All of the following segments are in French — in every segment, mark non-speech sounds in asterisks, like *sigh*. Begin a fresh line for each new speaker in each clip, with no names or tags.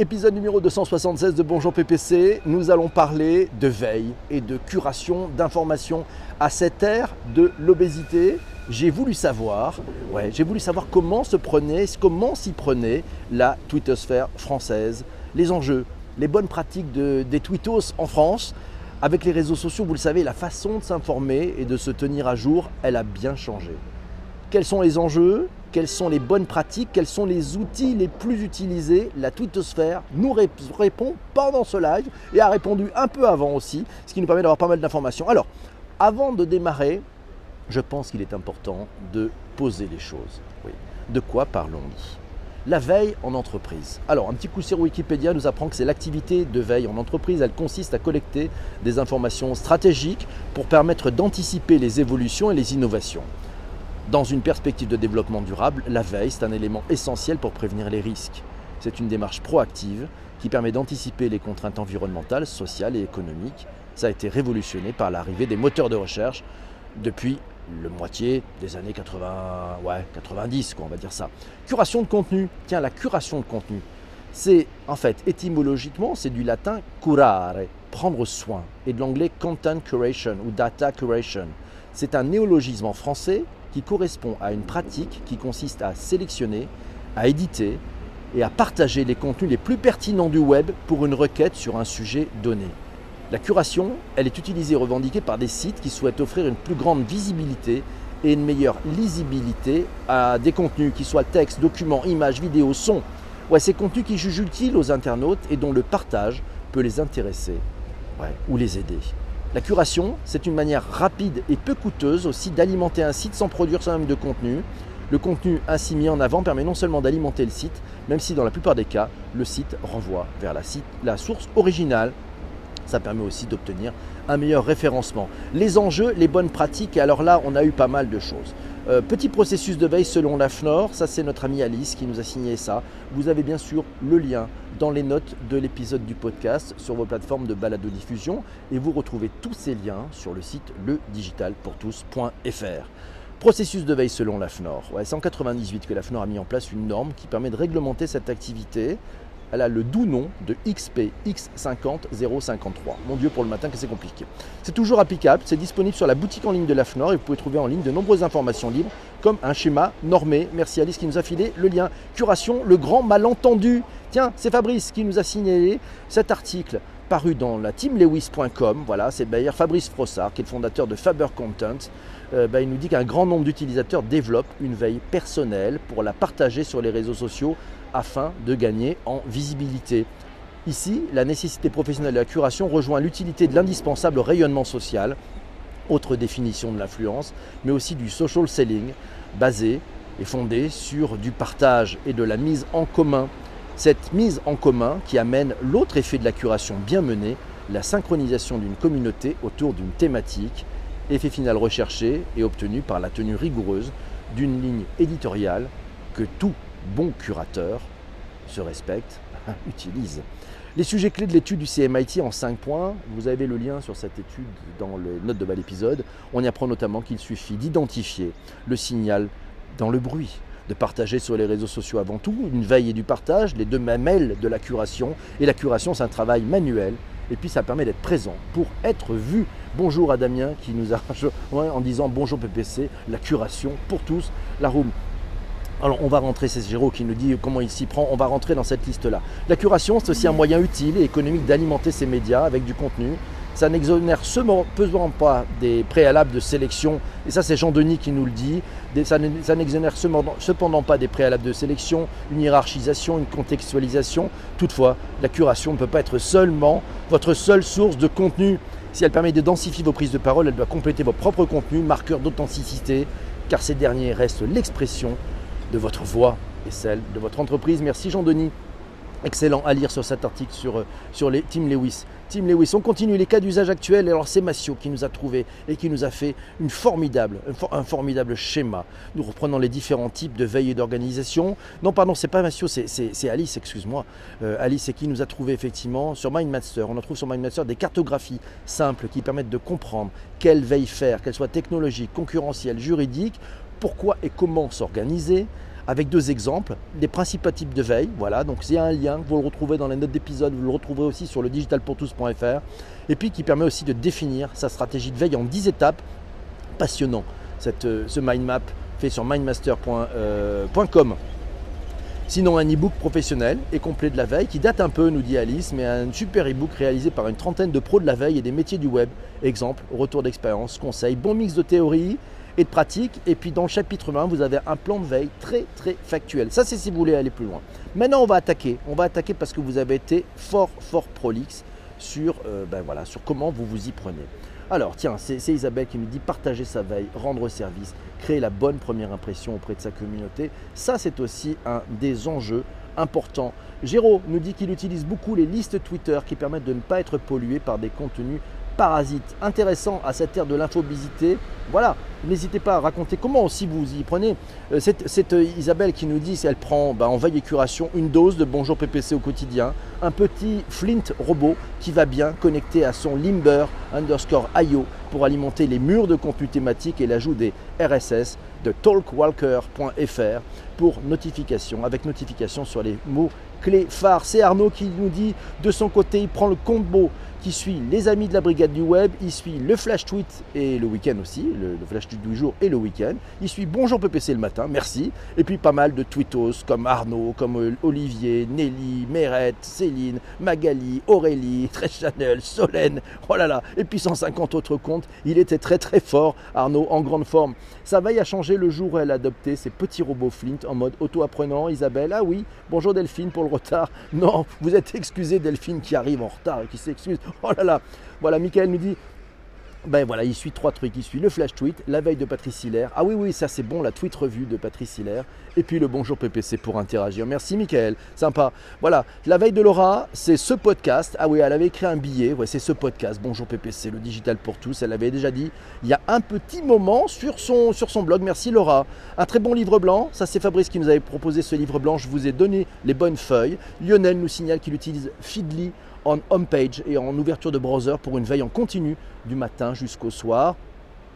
Épisode numéro 276 de Bonjour PPC, nous allons parler de veille et de curation d'informations à cette ère de l'obésité. J'ai voulu savoir, ouais, j'ai voulu savoir comment se prenait, comment s'y prenait la twittosphère française, les enjeux, les bonnes pratiques des twittos en France. Avec les réseaux sociaux, vous le savez, la façon de s'informer et de se tenir à jour, elle a bien changé. Quels sont les enjeux? Quelles sont les bonnes pratiques, quels sont les outils les plus utilisés? La twittosphère nous répond pendant ce live et a répondu un peu avant aussi, ce qui nous permet d'avoir pas mal d'informations. Alors, avant de démarrer, je pense qu'il est important de poser les choses. De quoi parlons-nous? La veille en entreprise. Alors, un petit coup sur Wikipédia nous apprend que c'est l'activité de veille en entreprise. Elle consiste à collecter des informations stratégiques pour permettre d'anticiper les évolutions et les innovations. Dans une perspective de développement durable, la veille, c'est un élément essentiel pour prévenir les risques. C'est une démarche proactive qui permet d'anticiper les contraintes environnementales, sociales et économiques. Ça a été révolutionné par l'arrivée des moteurs de recherche depuis le moitié des années 80, ouais, 90, quoi, on va dire ça. Curation de contenu. Tiens, la curation de contenu, c'est en fait étymologiquement, c'est du latin curare, prendre soin, et de l'anglais content curation ou data curation. C'est un néologisme en français qui correspond à une pratique qui consiste à sélectionner, à éditer et à partager les contenus les plus pertinents du web pour une requête sur un sujet donné. La curation, elle est utilisée et revendiquée par des sites qui souhaitent offrir une plus grande visibilité et une meilleure lisibilité à des contenus qui soient texte, documents, images, vidéos, sons. Ouais, ces contenus qui jugent utiles aux internautes et dont le partage peut les intéresser ou les aider. La curation, c'est une manière rapide et peu coûteuse aussi d'alimenter un site sans produire soi-même de contenu. Le contenu ainsi mis en avant permet non seulement d'alimenter le site, même si dans la plupart des cas, le site renvoie vers la, la source originale. Ça permet aussi d'obtenir un meilleur référencement. Les enjeux, les bonnes pratiques, et alors là, on a eu pas mal de choses. Euh, petit processus de veille selon la FNOR, ça c'est notre amie Alice qui nous a signé ça. Vous avez bien sûr le lien dans les notes de l'épisode du podcast sur vos plateformes de balado-diffusion et vous retrouvez tous ces liens sur le site ledigitalpourtous.fr. Processus de veille selon la FNOR. C'est en 98 que la FNOR a mis en place une norme qui permet de réglementer cette activité elle a le doux nom de XP X50053. Mon Dieu, pour le matin, que c'est compliqué. C'est toujours applicable, c'est disponible sur la boutique en ligne de l'AFNOR et vous pouvez trouver en ligne de nombreuses informations libres, comme un schéma normé. Merci Alice qui nous a filé le lien. Curation, le grand malentendu. Tiens, c'est Fabrice qui nous a signalé cet article paru dans la teamlewis.com. Voilà, c'est d'ailleurs Fabrice Frossard, qui est le fondateur de Faber Content. Euh, bah, il nous dit qu'un grand nombre d'utilisateurs développent une veille personnelle pour la partager sur les réseaux sociaux afin de gagner en visibilité. Ici, la nécessité professionnelle de la curation rejoint l'utilité de l'indispensable rayonnement social, autre définition de l'influence, mais aussi du social selling, basé et fondé sur du partage et de la mise en commun. Cette mise en commun qui amène l'autre effet de la curation bien menée, la synchronisation d'une communauté autour d'une thématique, effet final recherché et obtenu par la tenue rigoureuse d'une ligne éditoriale que tout bon curateur se respecte, *laughs* utilise. Les sujets clés de l'étude du CMIT en 5 points, vous avez le lien sur cette étude dans les notes de bas l'épisode. On y apprend notamment qu'il suffit d'identifier le signal dans le bruit, de partager sur les réseaux sociaux avant tout, une veille et du partage, les deux mamelles de la curation. Et la curation, c'est un travail manuel. Et puis ça permet d'être présent pour être vu. Bonjour à Damien qui nous a *laughs* en disant bonjour PPC, la curation pour tous, la room. Alors on va rentrer, c'est Géraud qui nous dit comment il s'y prend, on va rentrer dans cette liste-là. La curation, c'est aussi un moyen utile et économique d'alimenter ces médias avec du contenu. Ça n'exonère cependant pas des préalables de sélection, et ça c'est Jean-Denis qui nous le dit, ça n'exonère cependant pas des préalables de sélection, une hiérarchisation, une contextualisation. Toutefois, la curation ne peut pas être seulement votre seule source de contenu. Si elle permet de densifier vos prises de parole, elle doit compléter vos propres contenus, marqueurs d'authenticité, car ces derniers restent l'expression de votre voix et celle de votre entreprise. Merci Jean-Denis. Excellent à lire sur cet article sur, euh, les Team Lewis. Team Lewis, on continue les cas d'usage actuels. Et alors c'est Massio qui nous a trouvé et qui nous a fait une formidable, un, formidable schéma. Nous reprenons les différents types de veille et d'organisation. Non, pardon, c'est pas Massio, c'est Alice, excuse-moi. Euh, Alice, c'est qui nous a trouvé effectivement sur MindMaster. On en trouve sur MindMaster des cartographies simples qui permettent de comprendre quelle veille faire, qu'elle soit technologique, concurrentielle, juridique, pourquoi et comment s'organiser, avec deux exemples, des principaux types de veille. Voilà, donc c'est un lien, vous le retrouvez dans les notes d'épisode, vous le retrouverez aussi sur le digitalpourtous.fr. Et puis qui permet aussi de définir sa stratégie de veille en 10 étapes. Passionnant, cette, euh, ce mind map fait sur mindmaster.com. Euh, Sinon, un e-book professionnel et complet de la veille qui date un peu, nous dit Alice, mais un super e-book réalisé par une trentaine de pros de la veille et des métiers du web. Exemple, retour d'expérience, conseils, bon mix de théorie et de pratique. Et puis dans le chapitre 1, vous avez un plan de veille très très factuel. Ça, c'est si vous voulez aller plus loin. Maintenant, on va attaquer. On va attaquer parce que vous avez été fort fort prolixe sur, euh, ben voilà, sur comment vous vous y prenez. Alors, tiens, c'est Isabelle qui nous dit partager sa veille, rendre service, créer la bonne première impression auprès de sa communauté. Ça, c'est aussi un des enjeux importants. Géraud nous dit qu'il utilise beaucoup les listes Twitter qui permettent de ne pas être pollué par des contenus parasite intéressant à cette ère de l'infobisité. Voilà, n'hésitez pas à raconter comment aussi vous y prenez. Euh, c'est euh, Isabelle qui nous dit, elle prend bah, en veille et curation une dose de Bonjour PPC au quotidien, un petit Flint robot qui va bien connecté à son Limber underscore IO pour alimenter les murs de contenu thématique et l'ajout des RSS de talkwalker.fr pour notification, avec notification sur les mots clés phares. C'est Arnaud qui nous dit de son côté, il prend le combo qui suit les amis de la brigade du web, il suit le flash tweet et le week-end aussi, le, flash tweet du jour et le week-end, il suit Bonjour PPC le matin, merci, et puis pas mal de tweetos comme Arnaud, comme Olivier, Nelly, Mérette, Céline, Magali, Aurélie, *laughs* Chanel, Solène, oh là là, et puis 150 autres comptes, il était très très fort, Arnaud, en grande forme. Sa veille a changé le jour où elle a adopté ses petits robots Flint en mode auto-apprenant, Isabelle, ah oui, bonjour Delphine pour le retard, non, vous êtes excusé Delphine qui arrive en retard et qui s'excuse, *laughs* Oh là là Voilà, Michael nous dit ben voilà, il suit trois trucs. Il suit le flash tweet, la veille de Patrice Hilaire. Ah oui, oui, ça c'est bon, la tweet revue de Patrice Hilaire. Et puis le bonjour PPC pour interagir. Merci Michael, sympa. Voilà, la veille de Laura, c'est ce podcast. Ah oui, elle avait écrit un billet. Ouais, c'est ce podcast, bonjour PPC, le digital pour tous. Elle avait déjà dit il y a un petit moment sur son, sur son blog. Merci Laura. Un très bon livre blanc. Ça c'est Fabrice qui nous avait proposé ce livre blanc. Je vous ai donné les bonnes feuilles. Lionel nous signale qu'il utilise Feedly en homepage et en ouverture de browser pour une veille en continu du matin jusqu'au soir.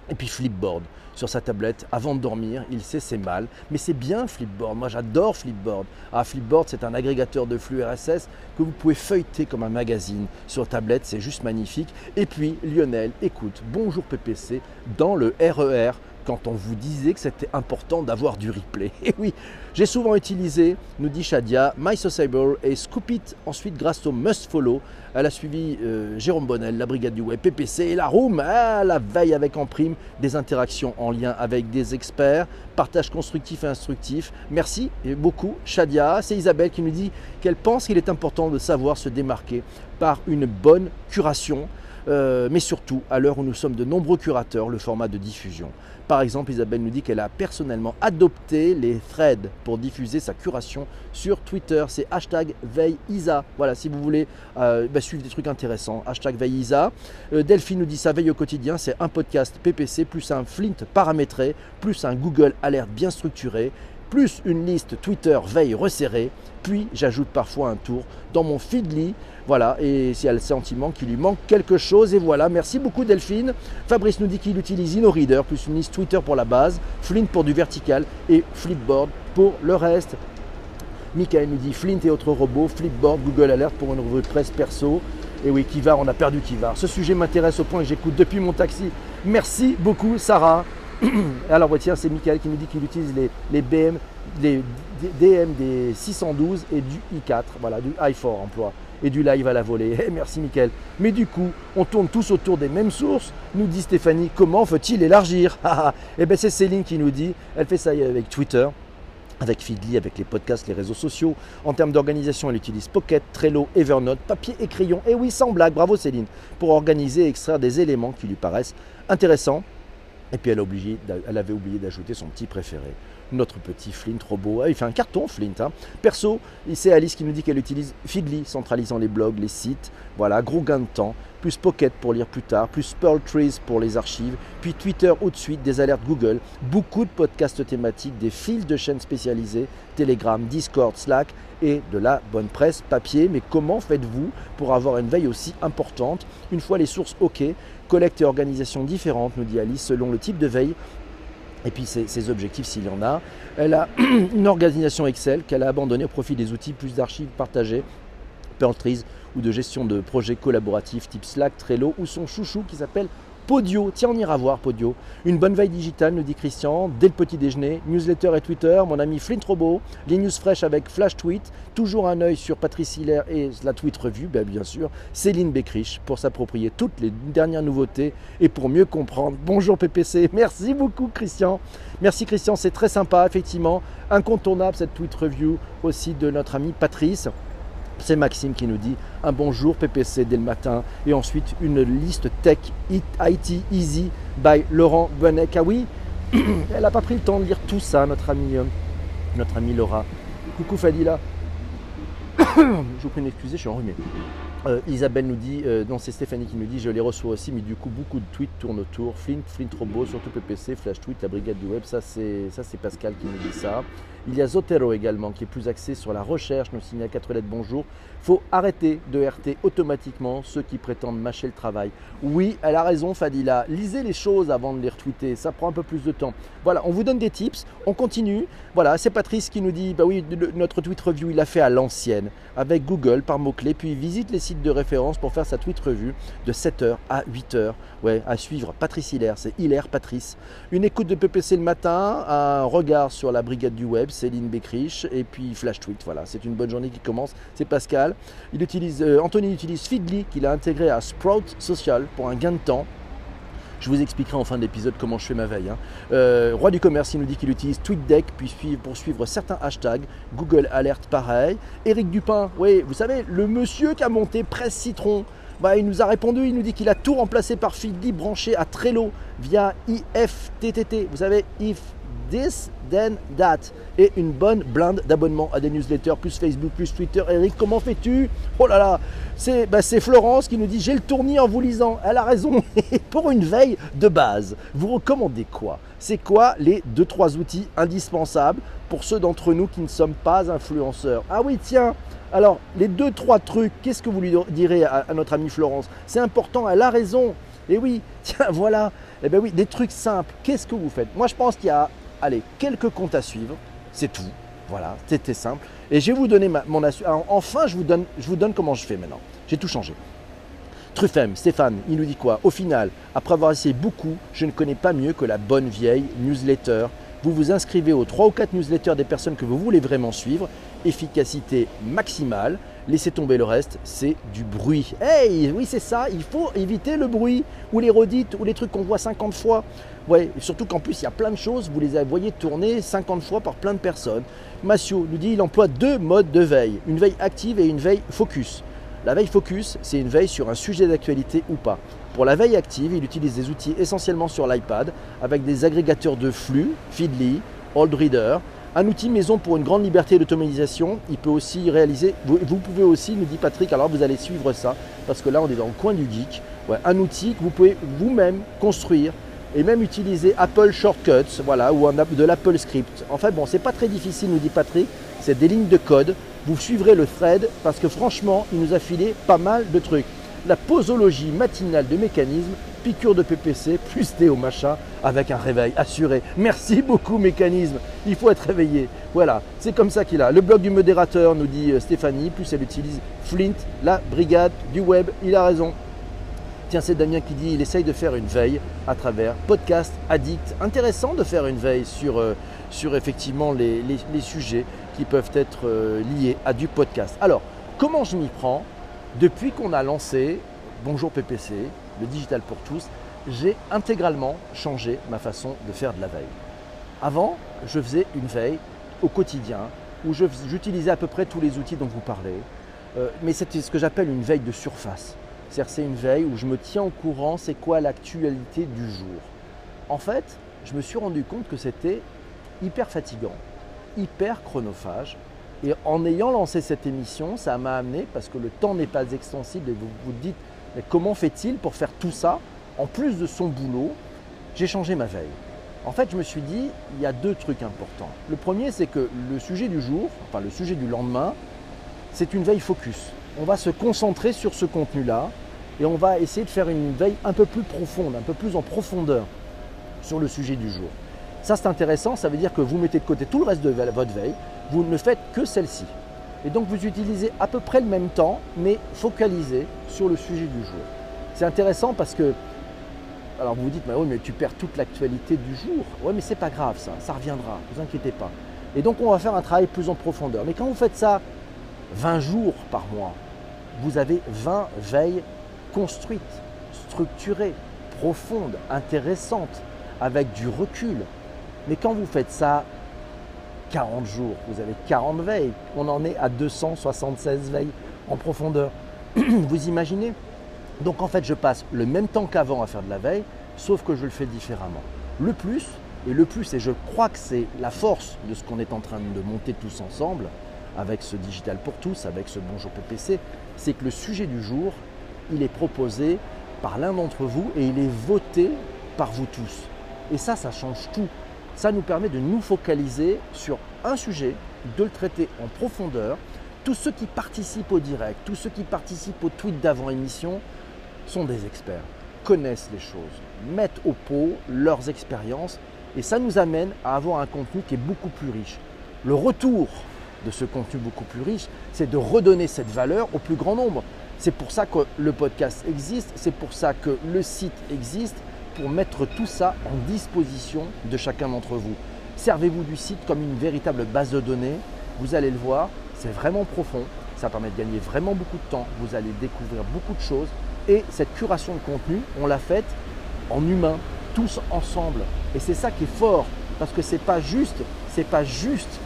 Et puis Flipboard sur sa tablette avant de dormir. Il sait c'est mal, mais c'est bien Flipboard. Moi j'adore Flipboard. Ah, Flipboard c'est un agrégateur de flux RSS que vous pouvez feuilleter comme un magazine sur tablette. C'est juste magnifique. Et puis Lionel, écoute, bonjour PPC dans le RER quand on vous disait que c'était important d'avoir du replay. *laughs* Et oui, j'ai souvent utilisé, nous dit Shadia, MySociable et Scoopit ensuite grâce au Must Follow. Elle a suivi euh, Jérôme Bonnel, la Brigade du Web, PPC et la Room, ah, la veille avec en prime, des interactions en lien avec des experts, partage constructif et instructif. Merci beaucoup Shadia. C'est Isabelle qui nous dit qu'elle pense qu'il est important de savoir se démarquer par une bonne curation euh, mais surtout à l'heure où nous sommes de nombreux curateurs, le format de diffusion. Par exemple, Isabelle nous dit qu'elle a personnellement adopté les threads pour diffuser sa curation sur Twitter. C'est hashtag veilleisa. Voilà, si vous voulez euh, bah, suivre des trucs intéressants, hashtag veilleisa. Euh, Delphine nous dit sa veille au quotidien, c'est un podcast PPC plus un Flint paramétré, plus un Google Alert bien structuré, plus une liste Twitter veille resserrée, puis j'ajoute parfois un tour dans mon Feedly voilà, et s'il y a le sentiment qu'il lui manque quelque chose, et voilà. Merci beaucoup Delphine. Fabrice nous dit qu'il utilise InnoReader, plus une liste Twitter pour la base, Flint pour du vertical et Flipboard pour le reste. Michael nous dit Flint et autres robots, Flipboard, Google Alert pour une revue de presse perso. Et oui, Kivar, on a perdu Kivar. Ce sujet m'intéresse au point que j'écoute depuis mon taxi. Merci beaucoup, Sarah. *clears throat* Alors, tiens, c'est Michael qui nous dit qu'il utilise les, BM, les DM des 612 et du i4, voilà, du i4 emploi et du live à la volée. *laughs* Eh, merci Mickaël. Mais du coup, on tourne tous autour des mêmes sources, nous dit Stéphanie. Comment faut-il élargir? *laughs* Eh bien c'est Céline qui nous dit, elle fait ça avec Twitter avec Feedly, avec les podcasts, les réseaux sociaux. En termes d'organisation, elle utilise Pocket, Trello, Evernote, papier et crayon. Et oui, sans blague, bravo Céline, pour organiser et extraire des éléments qui lui paraissent intéressants. Et puis elle, avait oublié d'ajouter son petit préféré, notre petit Flint robot. Ah, il fait un carton Flint. Hein. Perso, c'est Alice qui nous dit qu'elle utilise Feedly, centralisant les blogs, les sites. Voilà, gros gain de temps. Plus Pocket pour lire plus tard, plus Pearl Trees pour les archives, puis Twitter ou de suite, des alertes Google, beaucoup de podcasts thématiques, des fils de chaînes spécialisées, Telegram, Discord, Slack et de la bonne presse papier. Mais comment faites-vous pour avoir une veille aussi importante? Une fois les sources OK, collecte et organisation différentes, nous dit Alice, selon le type de veille et puis ses, objectifs s'il y en a. Elle a *clears throat* une organisation Excel qu'elle a abandonnée au profit des outils plus d'archives partagées, Trees ou de gestion de projets collaboratifs type Slack, Trello ou son chouchou qui s'appelle Podio, tiens on ira voir Podio. Une bonne veille digitale, nous dit Christian, dès le petit déjeuner, newsletter et Twitter, mon ami Flint Robot, les news fraîches avec Flash Tweet, toujours un œil sur Patrice Hiller et la Tweet Revue, ben, bien sûr, Céline Beckrich pour s'approprier toutes les dernières nouveautés et pour mieux comprendre. Bonjour PPC, merci beaucoup Christian. Merci Christian, c'est très sympa, effectivement, incontournable cette Tweet Review aussi de notre ami Patrice. C'est Maxime qui nous dit un bonjour PPC dès le matin et ensuite une liste tech IT Easy by Laurent Benek. Ah oui, *clears throat* elle n'a pas pris le temps de lire tout ça, notre amie, euh, notre amie Laura. Coucou Fadila. *coughs* je vous prie d'excuser, je suis enrhumé. Euh, Isabelle nous dit, euh, non c'est Stéphanie qui nous dit, je les reçois aussi, mais du coup beaucoup de tweets tournent autour. Flint, Flint Robot, surtout PPC, Flash Tweet, la brigade du web, ça c'est Pascal qui nous dit ça. Il y a Zotero également qui est plus axé sur la recherche, nous signale 4 lettres bonjour. Faut arrêter de RT automatiquement ceux qui prétendent mâcher le travail. Oui, elle a raison Fadila, lisez les choses avant de les retweeter, ça prend un peu plus de temps. Voilà, on vous donne des tips, on continue. Voilà, c'est Patrice qui nous dit, bah oui, notre tweet review, il l'a fait à l'ancienne, avec Google par mots-clés, puis visite les sites de référence pour faire sa tweet revue de 7h à 8h. Ouais, à suivre Patrice Hilaire, c'est Hilaire Patrice. Une écoute de PPC le matin, un regard sur la brigade du web, Céline Beckrich, et puis Flash Tweet. Voilà, c'est une bonne journée qui commence. C'est Pascal. Il utilise, euh, Anthony utilise Feedly, qu'il a intégré à Sprout Social pour un gain de temps. Je vous expliquerai en fin d'épisode comment je fais ma veille. Hein. Euh, Roi du commerce, il nous dit qu'il utilise TweetDeck pour suivre certains hashtags. Google Alert, pareil. Éric Dupin, oui, vous savez, le monsieur qui a monté Presse Citron. Bah, il nous a répondu, il nous dit qu'il a tout remplacé par Feedly branché à Trello via IFTTT. Vous savez, if this, then that. Et une bonne blinde d'abonnements à des newsletters, plus Facebook, plus Twitter. Eric, comment fais-tu? Oh là là bah, C'est Florence qui nous dit J'ai le tournis en vous lisant. Elle a raison. *laughs* Pour une veille de base, vous recommandez quoi? C'est quoi les 2-3 outils indispensables pour ceux d'entre nous qui ne sommes pas influenceurs? Ah oui, tiens alors, les 2-3 trucs, qu'est-ce que vous lui direz à, à notre amie Florence? C'est important, elle a raison. Et oui, *laughs* tiens, voilà. Eh bien oui, des trucs simples. Qu'est-ce que vous faites? Moi, je pense qu'il y a allez, quelques comptes à suivre, c'est tout. Voilà, c'était simple. Et je vais vous donner mon assurance. Enfin, je vous, donne, je vous donne comment je fais maintenant. J'ai tout changé. Truffem, Stéphane, il nous dit quoi? Au final, après avoir essayé beaucoup, je ne connais pas mieux que la bonne vieille newsletter. Vous vous inscrivez aux 3 ou 4 newsletters des personnes que vous voulez vraiment suivre. Efficacité maximale. Laissez tomber le reste, c'est du bruit. Hey, oui, c'est ça, il faut éviter le bruit, ou les redites, ou les trucs qu'on voit 50 fois. Ouais, surtout qu'en plus, il y a plein de choses, vous les voyez tourner 50 fois par plein de personnes. Massio nous dit il emploie deux modes de veille, une veille active et une veille focus. La veille focus, c'est une veille sur un sujet d'actualité ou pas. Pour la veille active, il utilise des outils essentiellement sur l'iPad avec des agrégateurs de flux, Feedly, OldReader, un outil maison pour une grande liberté d'automatisation. Il peut aussi réaliser, vous, pouvez aussi, nous dit Patrick, alors vous allez suivre ça, parce que là on est dans le coin du geek, un outil que vous pouvez vous-même construire et même utiliser Apple Shortcuts, voilà, ou de l'Apple Script. En fait, bon, c'est pas très difficile, nous dit Patrick, c'est des lignes de code. Vous suivrez le thread parce que franchement, il nous a filé pas mal de trucs. La posologie matinale de mécanisme, piqûre de PPC, plus Théo Machin, avec un réveil assuré. Merci beaucoup, mécanisme. Il faut être réveillé. Voilà, c'est comme ça qu'il a. Le blog du modérateur, nous dit euh, Stéphanie, plus elle utilise Flint, la brigade du web. Il a raison. Tiens, c'est Damien qui dit il essaye de faire une veille à travers podcast addict. Intéressant de faire une veille sur, euh, effectivement les, sujets qui peuvent être euh, liés à du podcast. Alors, comment je m'y prends? Depuis qu'on a lancé Bonjour PPC, le digital pour tous, j'ai intégralement changé ma façon de faire de la veille. Avant, je faisais une veille au quotidien où j'utilisais à peu près tous les outils dont vous parlez, euh, mais c'était ce que j'appelle une veille de surface. C'est une veille où je me tiens au courant, c'est quoi l'actualité du jour. En fait, je me suis rendu compte que c'était hyper fatigant, hyper chronophage. Et en ayant lancé cette émission, ça m'a amené, parce que le temps n'est pas extensible, et vous vous dites, mais comment fait-il pour faire tout ça En plus de son boulot, j'ai changé ma veille. En fait, je me suis dit, il y a deux trucs importants. Le premier, c'est que le sujet du jour, enfin le sujet du lendemain, c'est une veille focus. On va se concentrer sur ce contenu-là et on va essayer de faire une veille un peu plus profonde, un peu plus en profondeur sur le sujet du jour. Ça c'est intéressant, ça veut dire que vous mettez de côté tout le reste de votre veille, vous ne faites que celle-ci. Et donc vous utilisez à peu près le même temps, mais focalisé sur le sujet du jour. C'est intéressant parce que, alors vous vous dites, mais oui, mais tu perds toute l'actualité du jour. Oui, mais c'est pas grave ça, ça reviendra, ne vous inquiétez pas. Et donc on va faire un travail plus en profondeur. Mais quand vous faites ça 20 jours par mois, vous avez 20 veilles construites, structurées, profondes, intéressantes, avec du recul. Mais quand vous faites ça 40 jours, vous avez 40 veilles. On en est à 276 veilles en profondeur. *clears throat* vous imaginez? Donc en fait, je passe le même temps qu'avant à faire de la veille, sauf que je le fais différemment. Le plus, et le plus, et je crois que c'est la force de ce qu'on est en train de monter tous ensemble, avec ce digital pour tous, avec ce Bonjour PPC, c'est que le sujet du jour, il est proposé par l'un d'entre vous et il est voté par vous tous. Et ça, ça change tout. Ça nous permet de nous focaliser sur un sujet, de le traiter en profondeur. Tous ceux qui participent au direct, tous ceux qui participent au tweet d'avant-émission sont des experts, connaissent les choses, mettent au pot leurs expériences et ça nous amène à avoir un contenu qui est beaucoup plus riche. Le retour de ce contenu beaucoup plus riche, c'est de redonner cette valeur au plus grand nombre. C'est pour ça que le podcast existe, c'est pour ça que le site existe, pour mettre tout ça en disposition de chacun d'entre vous. Servez-vous du site comme une véritable base de données. Vous allez le voir, c'est vraiment profond. Ça permet de gagner vraiment beaucoup de temps. Vous allez découvrir beaucoup de choses. Et cette curation de contenu, on l'a faite en humain, tous ensemble. Et c'est ça qui est fort, parce que c'est pas juste, c'est pas juste.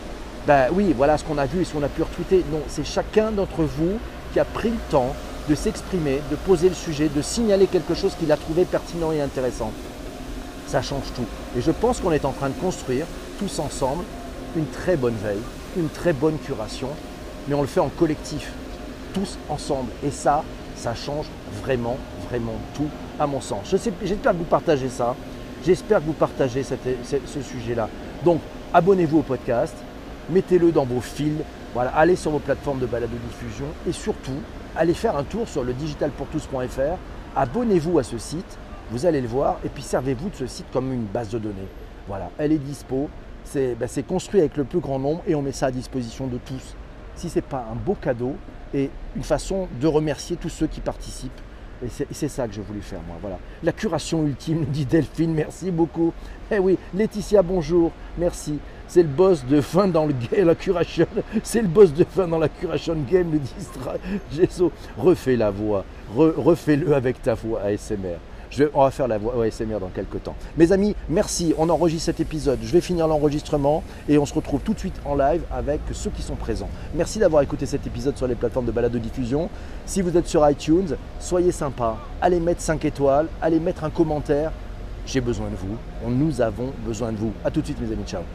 Ben oui, voilà ce qu'on a vu et ce qu'on a pu retweeter. Non, c'est chacun d'entre vous a pris le temps de s'exprimer, de poser le sujet, de signaler quelque chose qu'il a trouvé pertinent et intéressant. Ça change tout. Et je pense qu'on est en train de construire, tous ensemble, une très bonne veille, une très bonne curation, mais on le fait en collectif, tous ensemble. Et ça, ça change vraiment, vraiment tout, à mon sens. J'espère que vous partagez ça. J'espère que vous partagez ce sujet-là. Donc, abonnez-vous au podcast, mettez-le dans vos fils, allez sur vos plateformes de balade de diffusion et surtout, allez faire un tour sur le digitalpourtous.fr, abonnez-vous à ce site, vous allez le voir, et puis servez-vous de ce site comme une base de données. Voilà, elle est dispo, ben, c'est construit avec le plus grand nombre et on met ça à disposition de tous. Si ce n'est pas un beau cadeau et une façon de remercier tous ceux qui participent. Et c'est ça que je voulais faire, moi. Voilà. La curation ultime, dit Delphine, merci beaucoup. Eh oui, Laetitia, bonjour, merci. C'est le boss de fin dans le game, la curation. C'est le boss de fin dans la curation game, le distra. Gesso, refais la voix. refais-le avec ta voix ASMR. On va faire la voix ASMR dans quelques temps. Mes amis, merci. On enregistre cet épisode. Je vais finir l'enregistrement et on se retrouve tout de suite en live avec ceux qui sont présents. Merci d'avoir écouté cet épisode sur les plateformes de balade de diffusion. Si vous êtes sur iTunes, soyez sympa. Allez mettre 5 étoiles. Allez mettre un commentaire. J'ai besoin de vous. Nous avons besoin de vous. A tout de suite, mes amis. Ciao.